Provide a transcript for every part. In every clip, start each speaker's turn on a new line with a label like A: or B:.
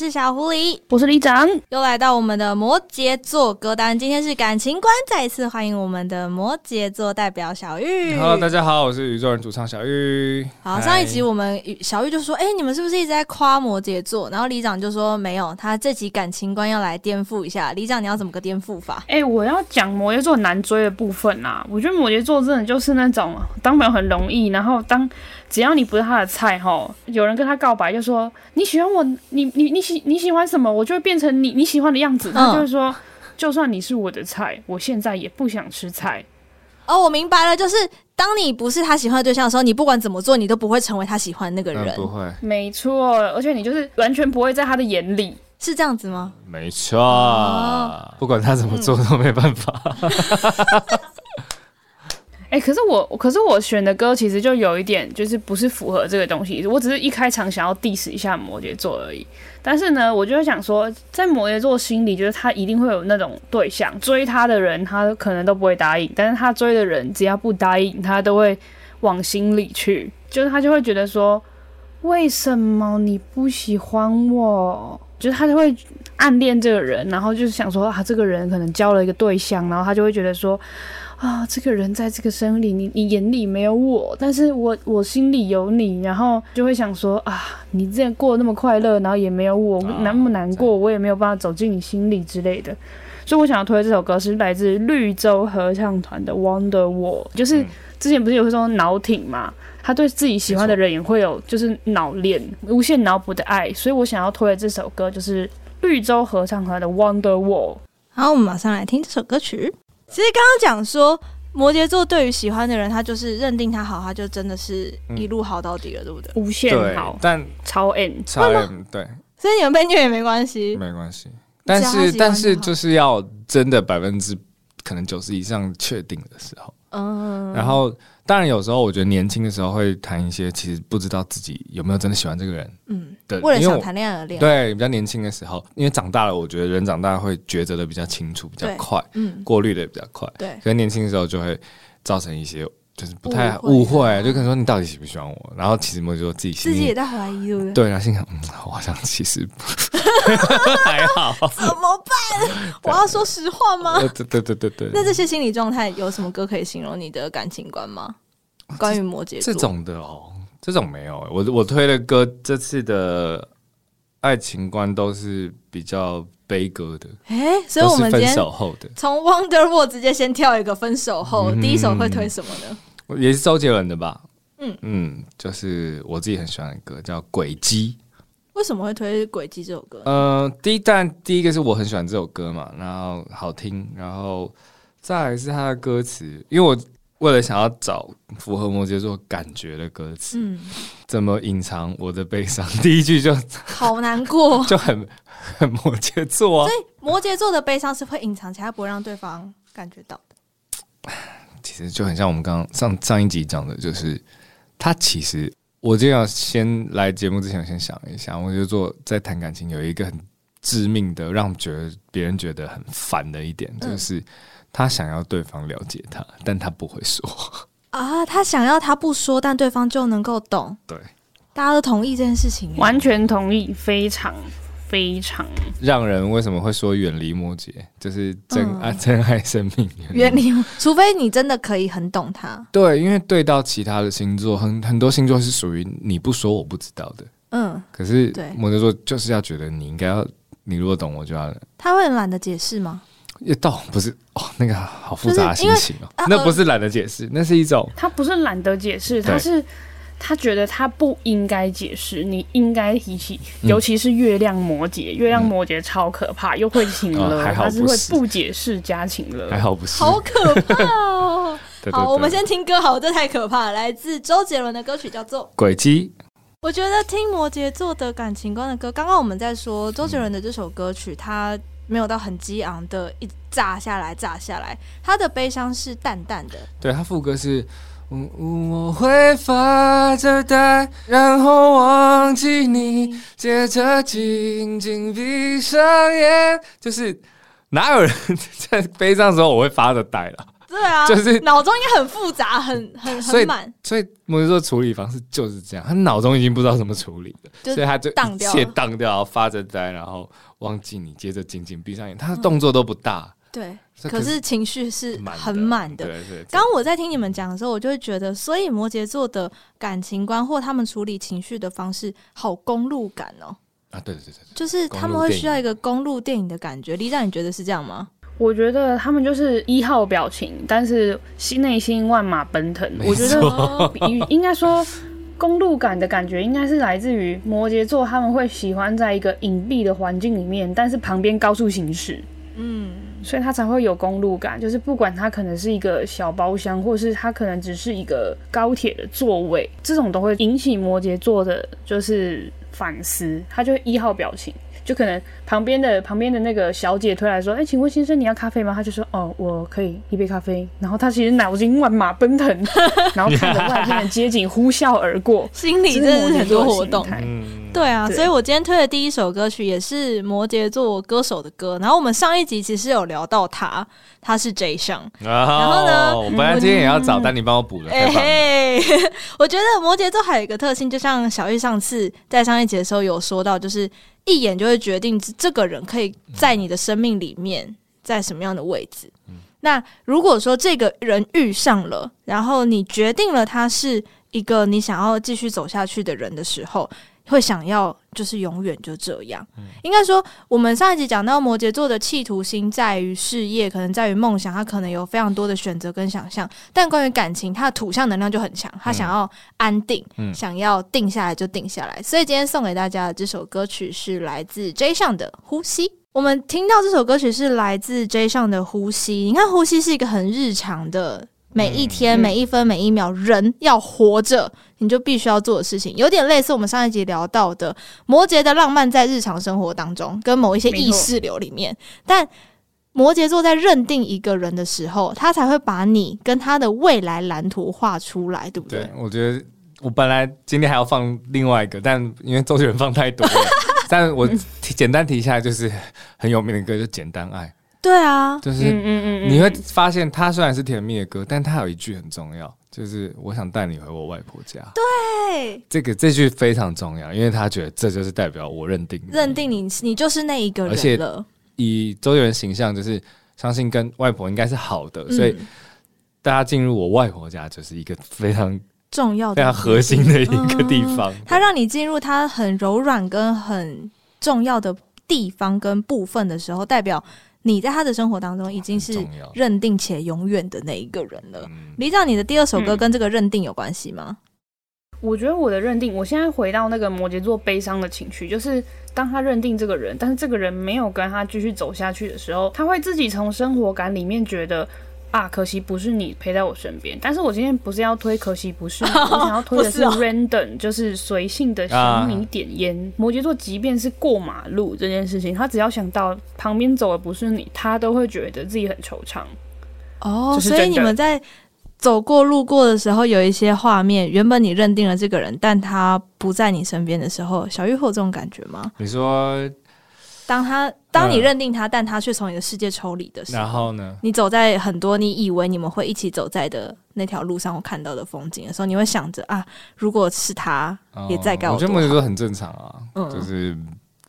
A: 我是小狐狸，
B: 我是李长，
A: 又来到我们的摩羯座歌单。今天是感情观，再一次欢迎我们的摩羯座代表小玉。
C: Hello，大家好，我是宇宙人主唱小玉。
A: 好，上一集我们小玉就说：“哎、欸，你们是不是一直在夸摩羯座？”然后李长就说：“没有，他这集感情观要来颠覆一下。”李长，你要怎么个颠覆法？
B: 哎、欸，我要讲摩羯座难追的部分啊。我觉得摩羯座真的就是那种当朋友很容易，然后当只要你不是他的菜哈，有人跟他告白就说你喜欢我，你你。你喜你喜欢什么，我就会变成你你喜欢的样子。他就是说，嗯、就算你是我的菜，我现在也不想吃菜。
A: 哦，我明白了，就是当你不是他喜欢的对象的时候，你不管怎么做，你都不会成为他喜欢那个人。
C: 嗯、不会，
B: 没错，而且你就是完全不会在他的眼里，
A: 是这样子吗？
C: 没错，哦、不管他怎么做都没办法。嗯
B: 哎、可是我，可是我选的歌其实就有一点，就是不是符合这个东西。我只是一开场想要 diss 一下摩羯座而已。但是呢，我就会想说，在摩羯座心里，就是他一定会有那种对象，追他的人，他可能都不会答应。但是他追的人，只要不答应，他都会往心里去。就是他就会觉得说，为什么你不喜欢我？就是他就会暗恋这个人，然后就是想说，啊，这个人可能交了一个对象，然后他就会觉得说。啊，这个人在这个生里，你你眼里没有我，但是我我心里有你，然后就会想说啊，你之前过得那么快乐，然后也没有我，难那么难过，我也没有办法走进你心里之类的。所以我想要推的这首歌是来自绿洲合唱团的《Wonderwall》，就是之前不是有说脑挺嘛，他对自己喜欢的人也会有就是脑恋、无限脑补的爱，所以我想要推的这首歌就是绿洲合唱团的《Wonderwall》。
A: 好，我们马上来听这首歌曲。其实刚刚讲说摩羯座对于喜欢的人，他就是认定他好，他就真的是一路好到底了，嗯、对不对？
B: 无限好，
C: 但
B: 超 M
C: 超 M 对，
A: 所以你们被虐也没关系，
C: 没关系。但是但是就是要真的百分之可能九十以上确定的时候，嗯，然后。当然，有时候我觉得年轻的时候会谈一些，其实不知道自己有没有真的喜欢这个人。嗯，对，
A: 为了想谈恋爱而恋爱。
C: 对，比较年轻的时候，因为长大了，我觉得人长大会抉择的比较清楚，比较快，嗯，过滤的也比较快。对，可是年轻的时候就会造成一些。就是不太误会，会就可能说你到底喜不喜欢我？然后其实摩羯座自己心里
A: 自己也在怀疑，对不对？
C: 对啊，心想，嗯，我好像其实 还好。
A: 怎么办？我要说实话吗？
C: 对对对对对。
A: 那这些心理状态有什么歌可以形容你的感情观吗？关于摩羯座这，
C: 这种的哦，这种没有。我我推的歌，这次的爱情观都是比较。悲歌的，
A: 哎、欸，所以我们
C: 分手后的
A: 从 Wonderwall 直接先跳一个分手后，嗯、第一首会推什么呢？
C: 也是周杰伦的吧？嗯嗯，就是我自己很喜欢的歌，叫《轨迹》。
A: 为什么会推《轨迹》这首歌？
C: 呃，第一，但第一个是我很喜欢这首歌嘛，然后好听，然后再来是他的歌词，因为我。为了想要找符合摩羯座感觉的歌词，嗯，怎么隐藏我的悲伤？第一句就
A: 好难过，
C: 就很很摩羯座啊。
A: 所以摩羯座的悲伤是会隐藏起来，不会让对方感觉到的。
C: 其实就很像我们刚刚上上一集讲的，就是他其实，我就要先来节目之前，我先想一下，摩羯座在谈感情有一个很致命的，让觉得别人觉得很烦的一点，就是。嗯他想要对方了解他，但他不会说
A: 啊。他想要他不说，但对方就能够懂。
C: 对，
A: 大家都同意这件事情，
B: 完全同意，非常非常
C: 让人为什么会说远离摩羯，就是真爱、嗯、真爱生命远离，
A: 除非你真的可以很懂他。
C: 对，因为对到其他的星座，很很多星座是属于你不说我不知道的。嗯，可是对摩羯座就是要觉得你应该要，你如果懂我就要。
A: 他会很懒得解释吗？
C: 也倒不是哦，那个好复杂的心情哦。那不是懒得解释，那是一种
B: 他不是懒得解释，他是他觉得他不应该解释，你应该提起。尤其是月亮摩羯，月亮摩羯超可怕，又会情勒，他是会不解释加情勒，
C: 还好不是，
A: 好可怕哦。好，我们先听歌，好，这太可怕了。来自周杰伦的歌曲叫做《
C: 轨迹》。
A: 我觉得听摩羯座的感情观的歌，刚刚我们在说周杰伦的这首歌曲，他。没有到很激昂的，一炸下来，炸下来。他的悲伤是淡淡的。
C: 对，他副歌是，嗯，我会发着呆，然后忘记你，接着紧紧闭上眼。就是哪有人 在悲伤的时候我会发着呆了？
A: 对啊，
C: 就是
A: 脑中应该很复杂，很很很满。
C: 所以摩羯座处理方式就是这样，他脑中已经不知道怎么处理了，所以他就
A: 当掉
C: 一切当掉，发着呆，然后忘记你，接着紧紧闭上眼，他的动作都不大。对，
A: 可是情绪是很满的。
C: 对对。
A: 刚我在听你们讲的时候，我就会觉得，所以摩羯座的感情观或他们处理情绪的方式，好公路感哦。
C: 啊，对对对对，
A: 就是他们会需要一个公路电影的感觉。李长，你觉得是这样吗？
B: 我觉得他们就是一号表情，但是心内心万马奔腾。我觉得 应该说公路感的感觉，应该是来自于摩羯座，他们会喜欢在一个隐蔽的环境里面，但是旁边高速行驶。嗯。所以他才会有公路感，就是不管他可能是一个小包厢，或是他可能只是一个高铁的座位，这种都会引起摩羯座的，就是反思，他就会一号表情。就可能旁边的旁边的那个小姐推来说：“哎、欸，请问先生你要咖啡吗？”他就说：“哦，我可以一杯咖啡。”然后他其实脑筋万马奔腾，然后看着外面的街景呼啸而过，
A: 心里真的是很多活动。
C: 嗯，
A: 对啊
B: 对，
A: 所以我今天推的第一首歌曲也是摩羯座歌手的歌。然后我们上一集其实有聊到他，他是 J.Sheon。然后呢，
C: 我本来今天也要找，嗯、但你帮我补 了。哎嘿，
A: 我觉得摩羯座还有一个特性，就像小玉上次在上一集的时候有说到，就是。一眼就会决定这个人可以在你的生命里面在什么样的位置。那如果说这个人遇上了，然后你决定了他是一个你想要继续走下去的人的时候，会想要就是永远就这样。应该说，我们上一集讲到摩羯座的企图心在于事业，可能在于梦想，他可能有非常多的选择跟想象。但关于感情，他的土象能量就很强，他想要安定，想要定下来就定下来。所以今天送给大家的这首歌曲是来自 J.Sheon 的《呼吸》。我们听到这首歌曲是来自 J.Sheon 的《呼吸》，你看，呼吸是一个很日常的。每一天、每一分、每一秒，人要活着，你就必须要做的事情，有点类似我们上一集聊到的摩羯的浪漫，在日常生活当中，跟某一些意识流里面。但摩羯座在认定一个人的时候，他才会把你跟他的未来蓝图画出来，对不对？
C: 对，我觉得我本来今天还要放另外一个，但因为周杰伦放太多了，但我简单提一下，就是很有名的歌，就《简单爱》。
A: 对啊，
C: 就是嗯嗯你会发现，他虽然是甜蜜的歌，但他有一句很重要，就是我想带你回我外婆家。
A: 对，
C: 这个这句非常重要，因为他觉得这就是代表我认定你，
A: 认定你，你就是那一个人了。而且
C: 以周杰伦形象，就是相信跟外婆应该是好的，嗯，所以大家进入我外婆家就是一个非常
A: 重要的、
C: 非常核心的一个地方。
A: 他让你进入他很柔软跟很重要的地方跟部分的时候，代表。你在他的生活当中已经是认定且永远的那一个人了。李长，你的第二首歌跟这个认定有关系吗？
B: 我觉得我的认定，我现在回到那个摩羯座悲伤的情绪，就是当他认定这个人，但是这个人没有跟他继续走下去的时候，他会自己从生活感里面觉得。啊，可惜不是你陪在我身边。但是我今天不是要推，可惜不是你，我想要推的是 random，就是随性的想你点烟。Uh. 摩羯座即便是过马路这件事情，他只要想到旁边走的不是你，他都会觉得自己很惆怅。
A: 哦、oh，所以你们在走过路过的时候，有一些画面，原本你认定了这个人，但他不在你身边的时候，小玉会有这种感觉吗？
C: 你说。
A: 当他当你认定他，嗯、但他却从你的世界抽离的时候，
C: 然后呢？
A: 你走在很多你以为你们会一起走在的那条路上，我看到的风景的时候，你会想着啊，如果是他也在告我，
C: 我觉得摩羯座很正常啊，嗯、就是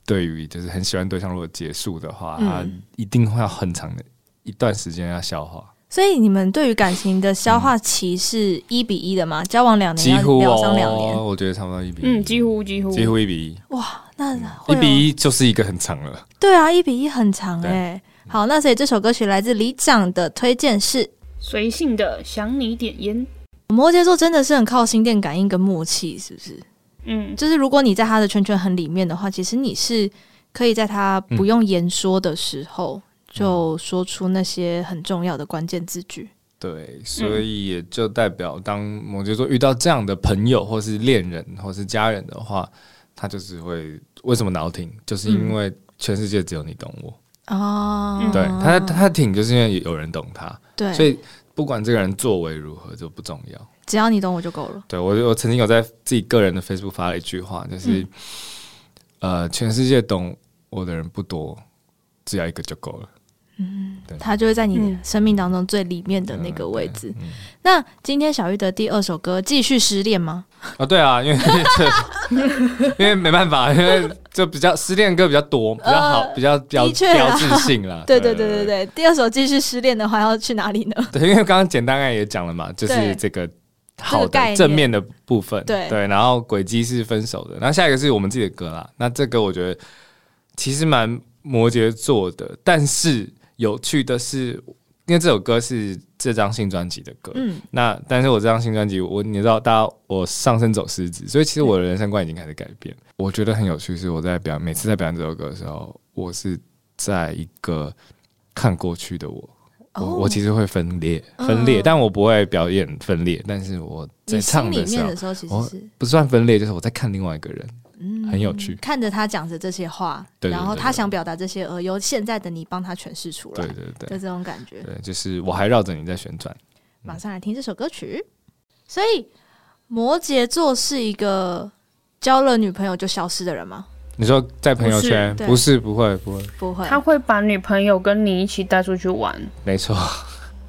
C: 对于就是很喜欢对象，如果结束的话，嗯、他一定会要很长的一段时间要消化。
A: 所以你们对于感情的消化期是一比一的吗？交往两年要疗伤两年，
C: 我觉得差不多一比一，
B: 嗯，几乎几乎
C: 几乎一比一，
A: 哇。那
C: 一比一就是一个很长了，
A: 对啊，一比一很长哎、欸。好，那所以这首歌曲来自李长的推荐是
B: 随性的想你点烟。
A: 摩羯座真的是很靠心电感应跟默契，是不是？嗯，就是如果你在他的圈圈很里面的话，其实你是可以在他不用言说的时候，就说出那些很重要的关键字句。
C: 对，所以也就代表当摩羯座遇到这样的朋友，或是恋人，或是家人的话。他就是会为什么脑挺，就是因为全世界只有你懂我哦。嗯、对他，他挺就是因为有人懂他。对，所以不管这个人作为如何就不重要，
A: 只要你懂我就够了。
C: 对我，我曾经有在自己个人的 Facebook 发了一句话，就是、嗯、呃，全世界懂我的人不多，只要一个就够了。
A: 嗯，
C: 对
A: 他就会在你生命当中最里面的那个位置。
C: 嗯嗯、
A: 那今天小玉的第二首歌继续失恋吗？
C: 啊、哦，对啊，因为 因为没办法，因为就比较失恋歌比较多，比较好，呃、比较标标志性啦。
A: 对对对对对，第二首继续失恋的话要去哪里呢？
C: 对，因为刚刚简单概也讲了嘛，就是这个好的正面的部分，
A: 对
C: 对，然后轨迹是分手的，那下一个是我们自己的歌啦。那这个我觉得其实蛮摩羯座的，但是有趣的是。因为这首歌是这张新专辑的歌，嗯，那但是我这张新专辑，我你知道，大家我上升走狮子，所以其实我的人生观已经开始改变。嗯、我觉得很有趣，是我在表每次在表演这首歌的时候，我是在一个看过去的我，哦、我我其实会分裂分裂，嗯、但我不会表演分裂，但是我在唱的时候，
A: 的时候其实是
C: 不算分裂，就是我在看另外一个人。
A: 嗯，
C: 很有趣。
A: 看着他讲着这些话，
C: 对对对对，
A: 然后他想表达这些，而由现在的你帮他诠释出来，
C: 对对对，
A: 就这种感觉。
C: 对，就是我还绕着你在旋转。
A: 马上来听这首歌曲。所以，摩羯座是一个交了女朋友就消失的人吗？
C: 你说在朋友圈？不是，不是，不会，不会，
A: 不会。
B: 他会把女朋友跟你一起带出去玩。
C: 没错，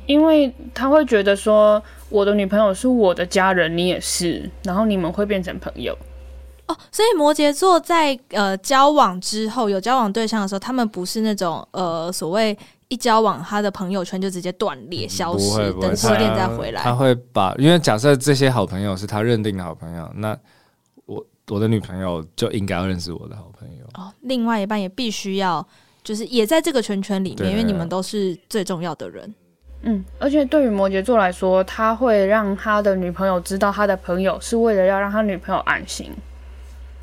B: 因为他会觉得说，我的女朋友是我的家人，你也是，然后你们会变成朋友。
A: 哦，所以摩羯座在呃交往之后有交往对象的时候，他们不是那种呃所谓一交往他的朋友圈就直接断裂消失，嗯、等失恋再回来他。他会
C: 把，因为假设这些好朋友是他认定的好朋友，那我我的女朋友就应该要认识我的好朋友。
A: 哦，另外一半也必须要就是也在这个圈圈里面，对因为你们都是最重要的人。
B: 嗯，而且对于摩羯座来说，他会让他的女朋友知道他的朋友是为了要让他女朋友安心。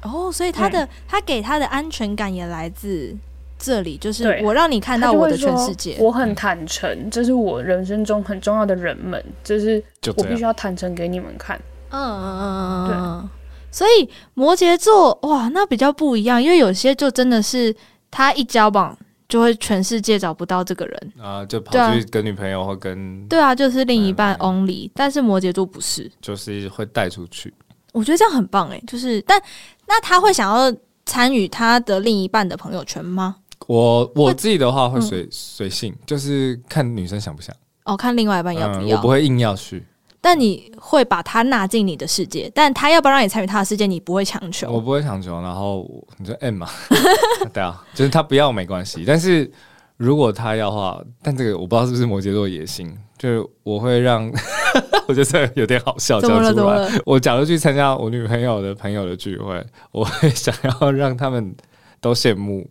A: 哦，所以他的、嗯、他给他的安全感也来自这里，就是我让你看到我的全世界，
B: 我很坦诚，这是我人生中很重要的人们，就是我必须要坦诚给你们看。
A: 嗯嗯嗯嗯，对。所以摩羯座哇，那比较不一样，因为有些就真的是他一交往就会全世界找不到这个人。
C: 啊，就跑去跟女朋友或跟
A: 对啊，就是另一半 only，、嗯、但是摩羯座不是，
C: 就是会带出去。
A: 我觉得这样很棒哎，就是但那他会想要参与他的另一半的朋友圈吗？
C: 我我自己的话会随随、嗯、性，就是看女生想不想
A: 哦，看另外一半要不要，
C: 嗯、我不会硬要去。
A: 但你会把他纳进你的世界，但他要不要让你参与他的世界，你不会强求。
C: 我不会强求，然后你就 M 嘛，对啊，就是他不要没关系，但是如果他要的话，但这个我不知道是不是摩羯座野心。就是我会让，我觉得这有点好笑，
A: 怎么了？怎么了？
C: 我假如去参加我女朋友的朋友的聚会，我会想要让他们都羡慕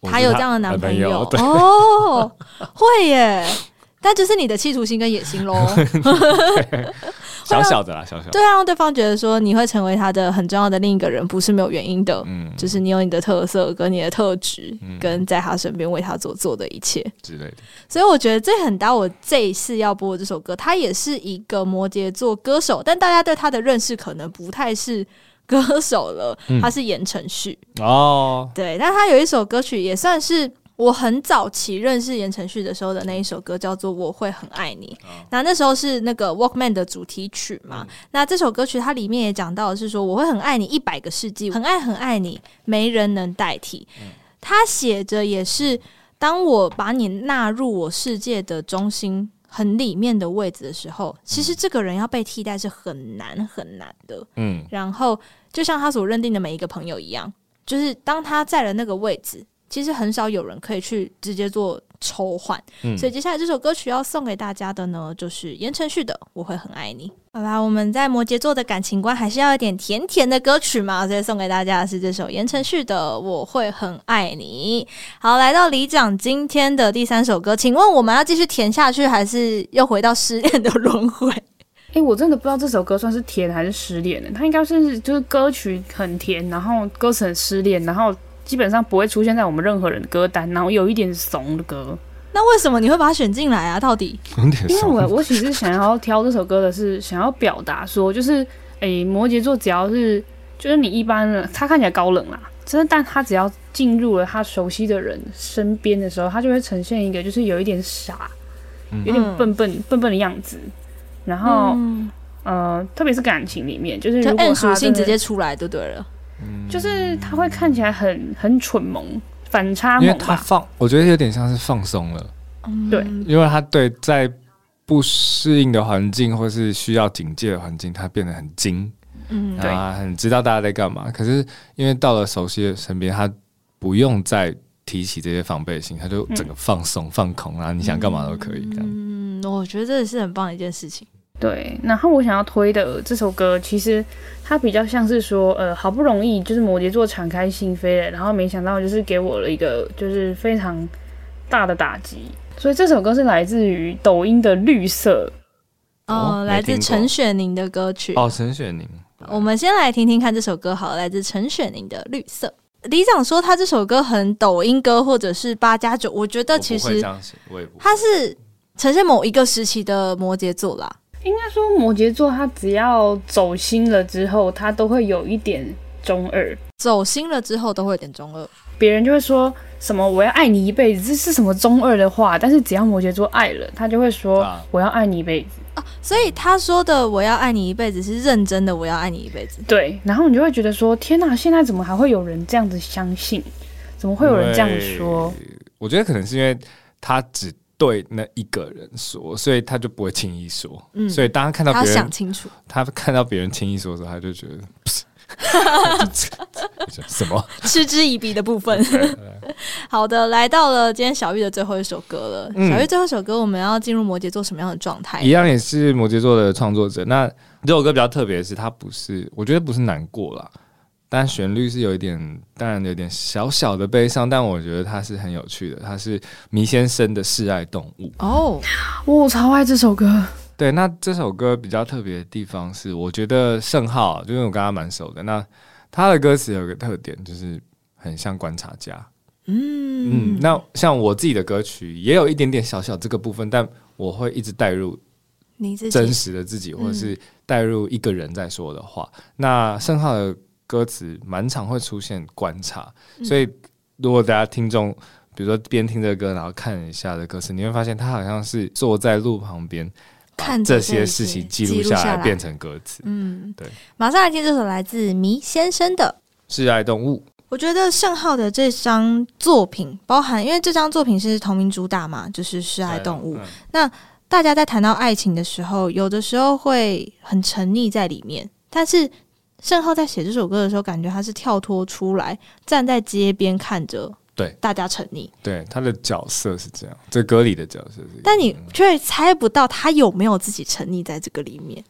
C: 他，
A: 他有这样的男朋友哦，会耶。但就是你的企图心跟野心喽，
C: 小小的啦，小小的。
A: 对啊，让对方觉得说你会成为他的很重要的另一个人，不是没有原因的。嗯，就是你有你的特色跟你的特质，嗯、跟在他身边为他所做的一切
C: 之类的。
A: 所以我觉得这很搭。我这一次要播这首歌，他也是一个摩羯座歌手，但大家对他的认识可能不太是歌手了，他是言承旭哦。对，但他有一首歌曲也算是。我很早期认识言承旭的时候的那一首歌叫做《我会很爱你》，那那时候是那个 Walkman 的主题曲嘛。那这首歌曲它里面也讲到的是说，我会很爱你一百个世纪，很爱很爱你，没人能代替。他写着也是，当我把你纳入我世界的中心很里面的位置的时候，其实这个人要被替代是很难很难的。嗯，然后就像他所认定的每一个朋友一样，就是当他在了那个位置。其实很少有人可以去直接做抽换，嗯、所以接下来这首歌曲要送给大家的呢，就是言承旭的《我会很爱你》。好啦，我们在摩羯座的感情观还是要一点甜甜的歌曲嘛，所以送给大家的是这首言承旭的《我会很爱你》。好，来到李长今天的第三首歌，请问我们要继续甜下去，还是又回到失恋的轮回？
B: 哎、欸，我真的不知道这首歌算是甜还是失恋的，它应该是就是歌曲很甜，然后歌词很失恋，然后。基本上不会出现在我们任何人的歌单，然后有一点怂的歌。
A: 那为什么你会把它选进来啊？到底？
B: 因为我我其实想要挑这首歌的是想要表达说，就是诶、欸，摩羯座只要是就是你一般的，他看起来高冷啦，真的，但他只要进入了他熟悉的人身边的时候，他就会呈现一个就是有一点傻，有点笨笨、嗯、笨笨的样子。然后，嗯、呃，特别是感情里面，就是如果属
A: 性直接出来就对了。
B: 就是他会看起来很很蠢萌，反差萌，
C: 因为他放，我觉得有点像是放松了，
A: 嗯、
B: 对，
C: 因为他对在不适应的环境或是需要警戒的环境，他变得很精，
A: 嗯，
C: 然后很知道大家在干嘛。可是因为到了熟悉的身边，他不用再提起这些防备心，他就整个放松、嗯、放空，然后你想干嘛都可以这样。
A: 嗯，我觉得这是很棒的一件事情。
B: 对，然后我想要推的这首歌，其实它比较像是说，呃，好不容易就是摩羯座敞开心扉了，然后没想到就是给我了一个就是非常大的打击。所以这首歌是来自于抖音的绿色，
A: 哦，来自陈雪凝的歌曲。
C: 哦，陈雪凝，
A: 我们先来听听看这首歌，好，来自陈雪凝的绿色。李长说他这首歌很抖音歌，或者是八加九，我觉得其实他是呈现某一个时期的摩羯座啦。
B: 应该说，摩羯座他只要走心了之后，他都会有一点中二。
A: 走心了之后，都会有点中二。
B: 别人就会说什么“我要爱你一辈子”，这是什么中二的话？但是只要摩羯座爱了，他就会说“我要爱你一辈子”
A: 啊。所以他说的“我要爱你一辈子”是认真的，“我要爱你一辈子”。
B: 对，然后你就会觉得说：“天哪，现在怎么还会有人这样子相信？怎么会有人这样说？”
C: 我觉得可能是因为他只。对那一个人说，所以他就不会轻易说。嗯，所以当他看到别人，他
A: 想清楚，
C: 他看到别人轻易说的时候，他就觉得什么
A: 嗤之以鼻的部分。好的，来到了今天小玉的最后一首歌了。嗯、小玉最后一首歌，我们要进入摩羯座什么样的状态？
C: 一样也是摩羯座的创作者。那这首歌比较特别的是，它不是，我觉得不是难过啦。但旋律是有一点，当然有点小小的悲伤，但我觉得它是很有趣的。它是迷先生的《示爱动物》
A: 哦，
B: 我超爱这首歌。
C: 对，那这首歌比较特别的地方是，我觉得盛浩，就因为我跟他蛮熟的，那他的歌词有一个特点，就是很像观察家。嗯嗯，那像我自己的歌曲也有一点点小小这个部分，但我会一直带入你真实的自己，或者是带入一个人在说的话。嗯、那盛浩的。歌词蛮常会出现观察，所以如果大家听众，比如说边听着歌，然后看一下的歌词，你会发现他好像是坐在路旁边，看这些事情记录下来，变成歌词。嗯，对。
A: 马上来听这首来自迷先生的《
C: 示爱动物》。
A: 我觉得盛浩的这张作品，包含因为这张作品是同名主打嘛，就是《示爱动物》。那大家在谈到爱情的时候，有的时候会很沉溺在里面，但是。圣浩在写这首歌的时候，感觉他是跳脱出来，站在街边看着，对大家沉溺。
C: 对，他的角色是这样，这歌里的角色是。
A: 但你却猜不到他有没有自己沉溺在这个里面。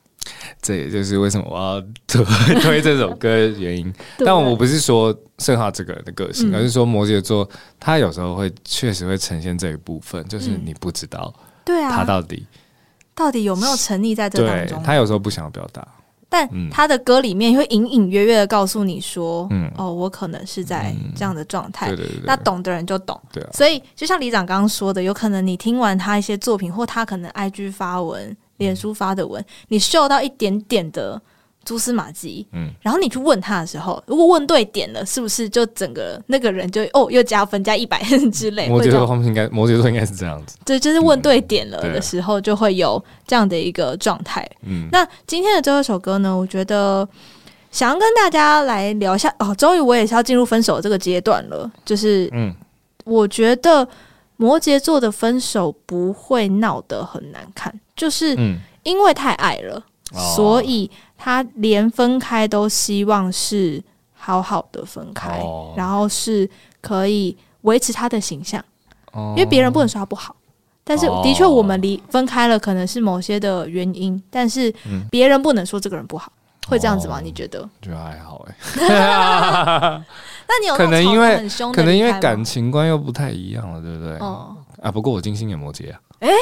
C: 这也就是为什么我要推 推这首歌的原因。但我不是说盛浩这个人的个性，嗯、而是说摩羯座他有时候会确实会呈现这一部分，就是你不知道，对啊，他到底、嗯、
A: 到底有没有沉溺在这当中？
C: 他有时候不想要表达。
A: 但他的歌里面会隐隐约约的告诉你说：“嗯，哦，我可能是在这样的状态。嗯”对对对，那懂的人就懂。对啊，所以就像李长刚刚说的，有可能你听完他一些作品，或他可能 IG 发文、脸书发的文，你嗅到一点点的。蛛丝马迹，嗯，然后你去问他的时候，如果问对点了，是不是就整个那个人就哦又加分加一百 之类？
C: 摩羯座方面应该，摩羯座应该是这样子。
A: 对，就是问对点了的时候，就会有这样的一个状态。嗯，那今天的最后一首歌呢，我觉得想要跟大家来聊一下哦。终于我也是要进入分手这个阶段了，就是嗯，我觉得摩羯座的分手不会闹得很难看，就是因为太爱了。所以他连分开都希望是好好的分开，哦、然后是可以维持他的形象，哦、因为别人不能说他不好，但是的确我们离分开了，可能是某些的原因，但是别人不能说这个人不好，嗯、会这样子吗？你觉得？
C: 觉得还好哎。
A: 那你有
C: 可能因为可能因为感情观又不太一样了，对不对？
A: 哦、
C: 啊，不过我金星也摩羯啊。
A: 哎，欸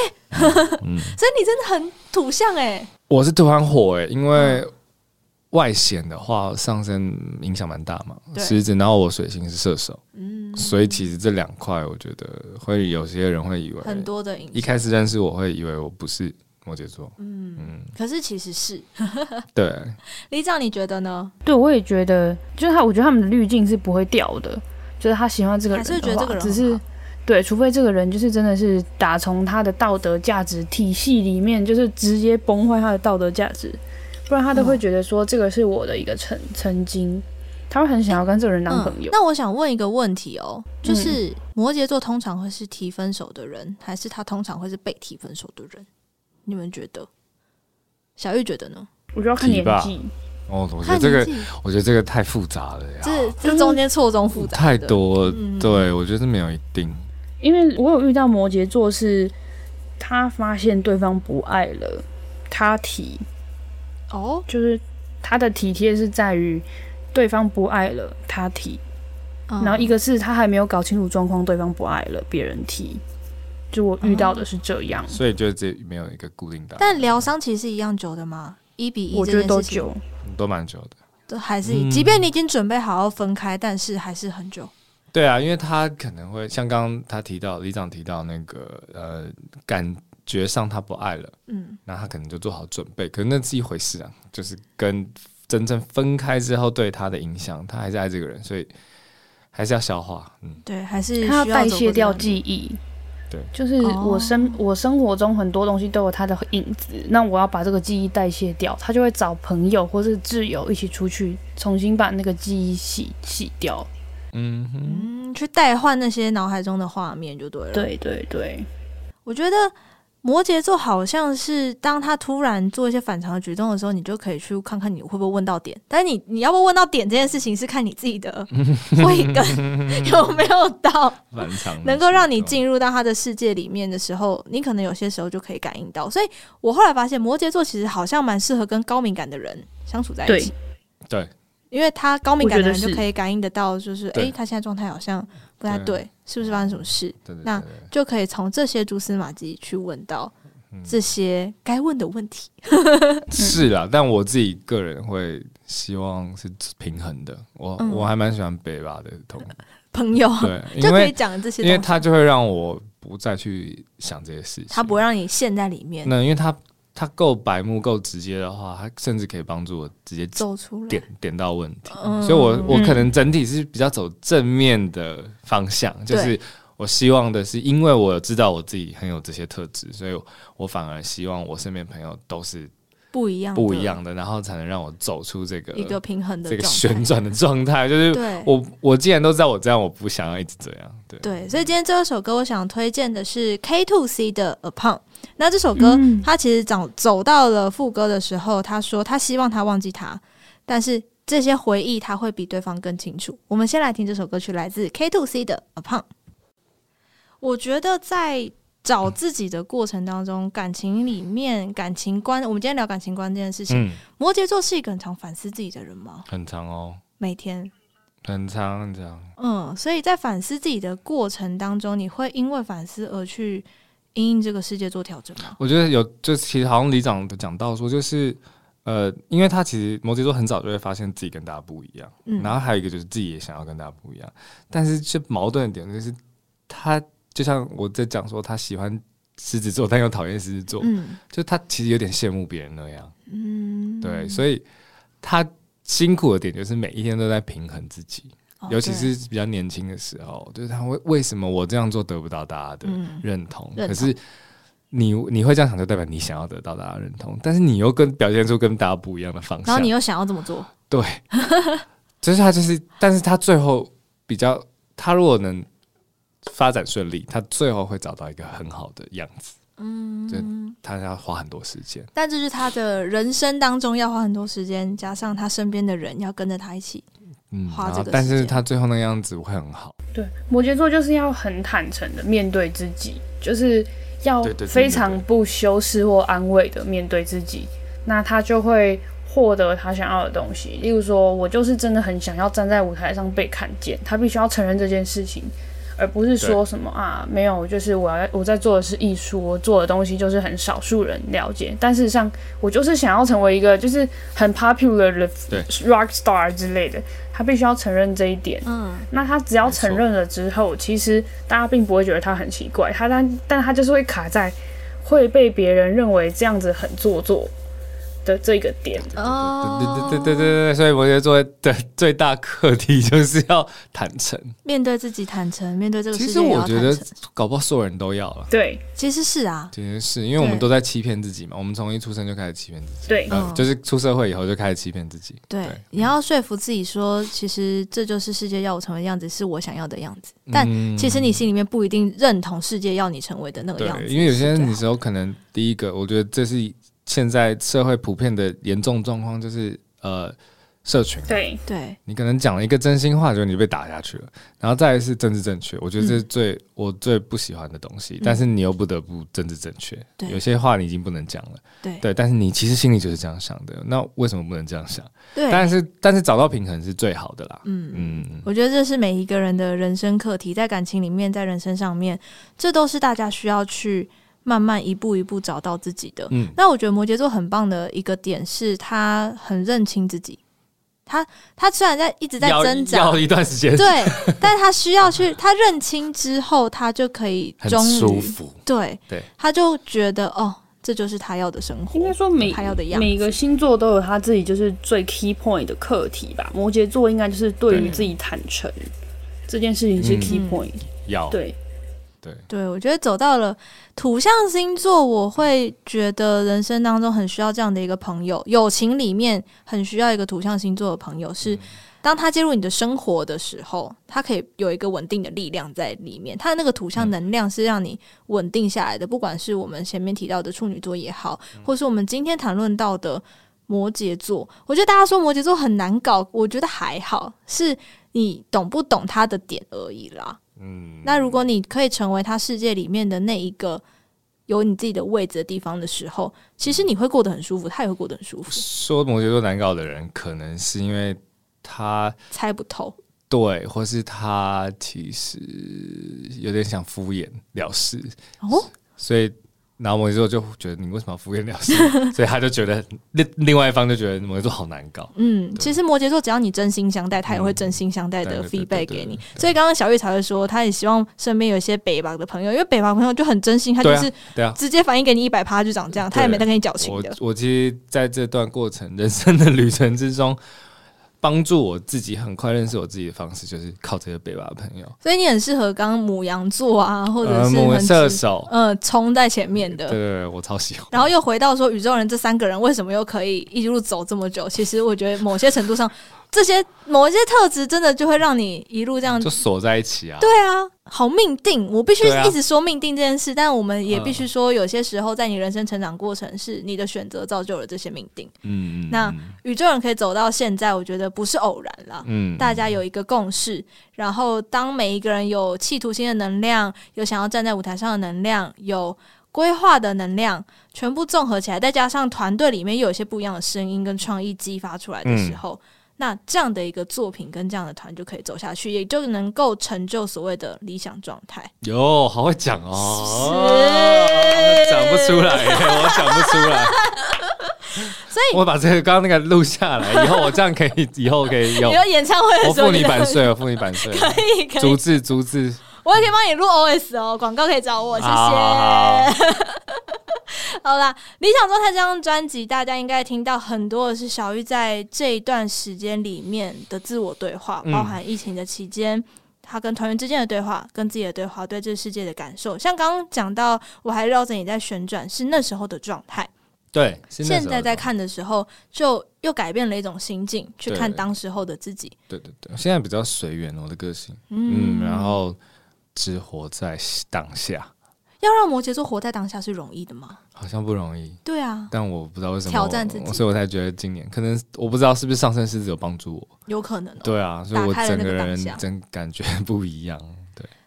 A: 嗯、所以你真的很土象哎、欸。
C: 我是土象火哎、欸，因为外显的话上升影响蛮大嘛，狮对子，然后我水星是射手，嗯，所以其实这两块我觉得会有些人会以为
A: 很多的影响。
C: 一开始认识我会以为我不是摩羯座，
A: 嗯嗯，嗯可是其实是。
C: 对，
A: 李长你觉得呢？
B: 对，我也觉得，就是他，我觉得他们的滤镜是不会掉的，就是他喜欢这个人，还是觉得这个人只是。对，除非这个人就是真的是打从他的道德价值体系里面，就是直接崩坏他的道德价值，不然他都会觉得说这个是我的一个曾曾经，他会很想要跟这个人当朋友。
A: 嗯、那我想问一个问题哦，就是摩羯座通常会是提分手的人，还是他通常会是被提分手的人？你们觉得？小玉觉得呢？
B: 我觉得要看年纪。
C: 哦，我觉得这个，我觉得这个太复杂了呀。
A: 这这中间错综复杂
C: 太多。嗯、对，我觉得没有一定。
B: 因为我有遇到摩羯座，是他发现对方不爱了，他提。
A: 哦，
B: 就是他的体贴是在于对方不爱了，他提。嗯、然后一个是他还没有搞清楚状况，对方不爱了，别人提。就我遇到的是这样，
C: 嗯、所以就这没有一个固定答案。
A: 但疗伤其实是一样久的吗？一比一，
B: 我觉得都久。
C: 都蛮久的，
A: 都还是，即便你已经准备好要分开，嗯、但是还是很久。
C: 对啊，因为他可能会像刚刚他提到，李长提到那个呃，感觉上他不爱了，嗯，那他可能就做好准备，可是那是一回事啊，就是跟真正分开之后对他的影响，他还是爱这个人，所以还是要消化，嗯，
A: 对，还是
B: 他要代谢掉记忆。
C: 对，
B: 就是我生、哦、我生活中很多东西都有他的影子，那我要把这个记忆代谢掉，他就会找朋友或是挚友一起出去，重新把那个记忆洗洗掉。
C: 嗯哼，
A: 嗯，去代换那些脑海中的画面就对了。
B: 对对对，
A: 我觉得。摩羯座好像是当他突然做一些反常的举动的时候，你就可以去看看你会不会问到点。但是你你要不问到点这件事情，是看你自己的 慧根有没有到
C: 反常，
A: 能够让你进入到他的世界里面的时候，你可能有些时候就可以感应到。所以我后来发现，摩羯座其实好像蛮适合跟高敏感的人相处在一起。
C: 对，对
A: 因为他高敏感的人就可以感应得到，就是诶，他现在状态好像。不太对，是不是发生什么事？那就可以从这些蛛丝马迹去问到这些该问的问题。
C: 嗯、是啦，但我自己个人会希望是平衡的。我、嗯、我还蛮喜欢北吧的同
A: 朋友，
C: 对，
A: 就可以讲这些，
C: 因为他就会让我不再去想这些事情，
A: 他不会让你陷在里面。
C: 那因为他。他够白目、够直接的话，他甚至可以帮助我直接
A: 走出来，
C: 点点到问题。嗯、所以我，我我可能整体是比较走正面的方向，嗯、就是我希望的是，因为我知道我自己很有这些特质，所以我反而希望我身边朋友都是。
A: 不一样，
C: 不一样的，然后才能让我走出这个
A: 一个平衡的
C: 这个旋转的状态。就是我，我既然都知道我这样，我不想要一直这样。对
A: 对，所以今天这首歌，我想推荐的是 k to c 的 Upon。那这首歌，他其实走走到了副歌的时候，他说他希望他忘记他，但是这些回忆他会比对方更清楚。我们先来听这首歌曲，来自 k to c 的 Upon。我觉得在。找自己的过程当中，感情里面感情观，我们今天聊感情观这件事情。嗯、摩羯座是一个很常反思自己的人吗？
C: 很长哦，
A: 每天
C: 很长很常。
A: 嗯，所以在反思自己的过程当中，你会因为反思而去因应这个世界做调整吗？
C: 我觉得有，就其实好像李长都讲到说，就是呃，因为他其实摩羯座很早就会发现自己跟大家不一样，嗯、然后还有一个就是自己也想要跟大家不一样，但是这矛盾的点就是他。就像我在讲说，他喜欢狮子座，但又讨厌狮子座，嗯，就他其实有点羡慕别人那样，嗯，对，所以他辛苦的点就是每一天都在平衡自己，哦、尤其是比较年轻的时候，就是他为为什么我这样做得不到大家的认同？嗯、认同，可是你你会这样想，就代表你想要得到大家认同，但是你又跟表现出跟大家不一样的方向，
A: 然后你又想要这么做，
C: 对，就是他就是，但是他最后比较，他如果能。发展顺利，他最后会找到一个很好的样子。嗯，就他要花很多时间，
A: 但这是他的人生当中要花很多时间，加上他身边的人要跟着他一起，嗯，花这个。
C: 但是他最后那个样子会很好。
B: 对，摩羯座就是要很坦诚的面对自己，就是要非常不修饰或安慰的面对自己，那他就会获得他想要的东西。例如说，我就是真的很想要站在舞台上被看见，他必须要承认这件事情。而不是说什么啊，没有，就是我要我在做的是艺术，我做的东西就是很少数人了解。但事实上，我就是想要成为一个就是很 popular 的 rock star 之类的。他必须要承认这一点。嗯，那他只要承认了之后，其实大家并不会觉得他很奇怪。他但但他就是会卡在会被别人认为这样子很做作的这个点
A: 哦，
C: 对对对对对对，所以摩羯座的 最大课题 就是要坦诚，
A: 面对自己坦诚，面对这个世界。
C: 其实我觉得搞不好所有人都要了。
B: 对，
A: 其实是啊，
C: 其实是因为我们都在欺骗自己嘛，我们从一出生就开始欺骗自己，
B: 对，
C: 嗯，就是出社会以后就开始欺骗自己。
A: 对，你要说服自己说，其实这就是世界要我成为的样子，是我想要的样子。但其实你心里面不一定认同世界要你成为的那个样子，
C: 因为有些人，你时候可能第一个，我觉得这是。现在社会普遍的严重状况就是，呃，社群。
B: 对
A: 对，
C: 你可能讲了一个真心话，就你被打下去了。然后再来是政治正确，我觉得这是最、嗯、我最不喜欢的东西。但是你又不得不政治正确，对，有些话你已经不能讲了。对对，但是你其实心里就是这样想的，那为什么不能这样想？对，但是但是找到平衡是最好的啦。嗯嗯，
A: 我觉得这是每一个人的人生课题，在感情里面，在人生上面，这都是大家需要去。慢慢一步一步找到自己的。嗯，那我觉得摩羯座很棒的一个点是，他很认清自己。他他虽然在一直在挣扎，
C: 要一段时间，
A: 对，但他需要去，他认清之后，他就可以终于
C: 舒服。
A: 对对，他就觉得哦，这就是他要的生活。
B: 应该说每他要的样子，每个星座都有他自己就是最 key point 的课题吧。摩羯座应该就是对于自己坦诚这件事情是 key point，嗯，
C: 要对。
A: 对，对，我觉得走到了土象星座，我会觉得人生当中很需要这样的一个朋友，友情里面很需要一个土象星座的朋友，是当他介入你的生活的时候，他可以有一个稳定的力量在里面，他的那个土象能量是让你稳定下来的。不管是我们前面提到的处女座也好，或是我们今天谈论到的摩羯座，我觉得大家说摩羯座很难搞，我觉得还好，是你懂不懂他的点而已啦。嗯，那如果你可以成为他世界里面的那一个有你自己的位置的地方的时候，其实你会过得很舒服，他也会过得很舒服。
C: 说摩羯座难搞的人，可能是因为他
A: 猜不透，
C: 对，或是他其实有点想敷衍了事哦，所以。然后摩羯座就觉得你为什么要敷衍了事，所以他就觉得另另外一方就觉得摩羯座好难搞。
A: 嗯，其实摩羯座只要你真心相待，他也会真心相待的 feedback 给你。所以刚刚小玉才会说，他也希望身边有一些北方的朋友，因为北方朋友就很真心，他就是直接反应给你一百趴就长这样，他也没在跟你矫情的。
C: 我我其实在这段过程人生的旅程之中。帮助我自己很快认识我自己的方式，就是靠这些北巴的朋友。
A: 所以你很适合刚母羊座啊，或者是
C: 很射手，
A: 呃，冲在前面的。
C: 对对对，我超喜欢。
A: 然后又回到说，宇宙人这三个人为什么又可以一路走这么久？其实我觉得某些程度上。这些某一些特质，真的就会让你一路这样
C: 就锁在一起啊！
A: 对啊，好命定，我必须一直说命定这件事，啊、但我们也必须说，有些时候在你人生成长过程，是你的选择造就了这些命定。嗯，那宇宙人可以走到现在，我觉得不是偶然了。嗯，大家有一个共识，然后当每一个人有企图心的能量，有想要站在舞台上的能量，有规划的能量，全部综合起来，再加上团队里面又有一些不一样的声音跟创意激发出来的时候。嗯那这样的一个作品跟这样的团就可以走下去，也就能够成就所谓的理想状态。
C: 哟，好会讲哦，讲不出来，我讲不出来。
A: 所以，
C: 我把这个刚刚那个录下来，以后我这样可以，以后可以用。
A: 有演唱会的时候，
C: 我付你版税，我付你版税，
A: 可以，可以，
C: 逐字逐字。
A: 我也可以帮你录 OS 哦，广告可以找我，谢谢。好，好，好，好啦，理想状态这张专辑，大家应该听到很多的是小玉在这一段时间里面的自我对话，包含疫情的期间，他跟团员之间的对话，跟自己的对话，对这个世界的感受。像刚刚讲到，我还绕着你在旋转，是那时候的状态。
C: 对，
A: 现在在看的时候，就又改变了一种心境，去看当时候的自己。
C: 对对对，现在比较随缘，我的个性，嗯，嗯，然后。只活在当下，
A: 要让摩羯座活在当下是容易的吗？
C: 好像不容易。
A: 对啊，
C: 但我不知道为什么
A: 挑战自己，
C: 所以我才觉得今年可能我不知道是不是上升狮子有帮助我，
A: 有可能、喔。
C: 对啊，所以我整个人真感觉 不一样。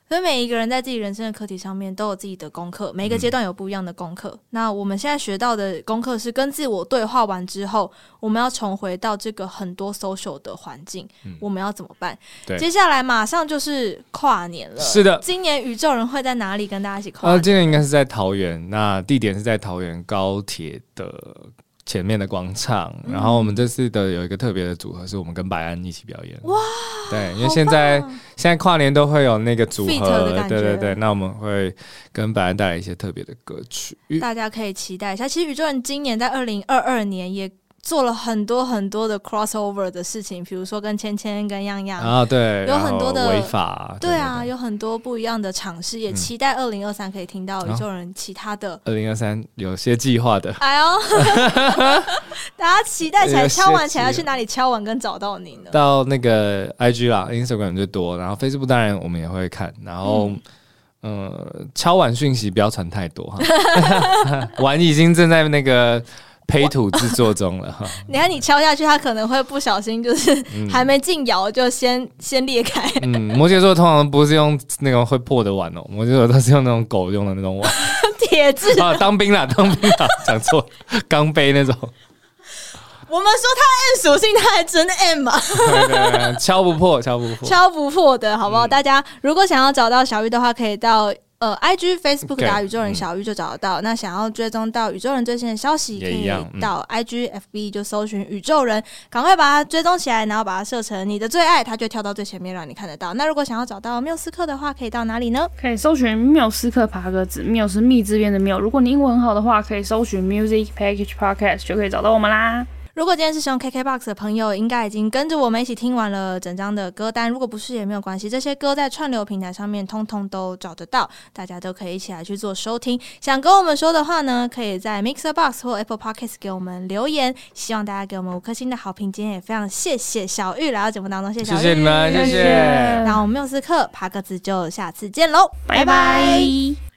A: 所以每一个人在自己人生的课题上面都有自己的功课，每一个阶段有不一样的功课。嗯、那我们现在学到的功课是跟自我对话完之后，我们要重回到这个很多 social 的环境，嗯、我们要怎么办？对，接下来马上就是跨年了。
C: 是的，
A: 今年宇宙人会在哪里跟大家一起跨年？
C: 啊，今年应该是在桃园，那地点是在桃园高铁的前面的广场。嗯、然后我们这次的有一个特别的组合，是我们跟白安一起表演。哇，对，因为现在现在跨年都会有那个组合，对对对。那我们会跟白安带来一些特别的歌曲，
A: 大家可以期待一下。其实宇宙人今年在二零二二年也。做了很多很多的 crossover 的事情，比如说跟芊芊、跟样样。
C: 啊，对，
A: 有很多的
C: 违法，
A: 对啊，有很多不一样的尝试，也期待二零二三可以听到宇宙人其他的。
C: 二零二三有些计划的，
A: 哎呦，大家期待起来，敲完起来要去哪里敲完跟找到你呢？
C: 到那个 IG 啦，Instagram 最多，然后 Facebook 当然我们也会看，然后嗯，敲完讯息不要传太多哈，碗已经正在那个。胚土制作中了哈，
A: 你看你敲下去，它可能会不小心，就是还没进窑就先、嗯、先裂开。
C: 嗯，摩羯座通常不是用那种会破的碗哦，摩羯座都是用那种狗用的那种碗，
A: 铁质
C: 啊，当兵啦，当兵啦，讲错，钢杯那种。
A: 我们说它 M 属性，它还真 M 嘛？
C: 对对对，敲不破，敲不破，
A: 敲不破的好不好？嗯、大家如果想要找到小玉的话，可以到。呃，I G Facebook 打宇宙人小玉就找得到。Okay, 那想要追踪到宇宙人最新的消息，可以到 I G F B 就搜寻宇宙人，赶快把它追踪起来，然后把它设成你的最爱，它就跳到最前面让你看得到。那如果想要找到缪斯克的话，可以到哪里呢？
B: 可以搜寻缪斯克爬格子，缪是蜜字边的缪。如果你英文很好的话，可以搜寻 Music Package Podcast 就可以找到我们啦。
A: 如果今天是使用 KKBOX 的朋友，应该已经跟着我们一起听完了整张的歌单。如果不是也没有关系，这些歌在串流平台上面通通都找得到，大家都可以一起来去做收听。想跟我们说的话呢，可以在 Mixer Box 或 Apple Podcast 给我们留言。希望大家给我们五颗星的好评。今天也非常谢谢小玉来到节目当中，谢谢小玉，
C: 谢谢你们，谢谢。
A: 那我们缪斯克爬格子就下次见喽，拜拜。拜拜。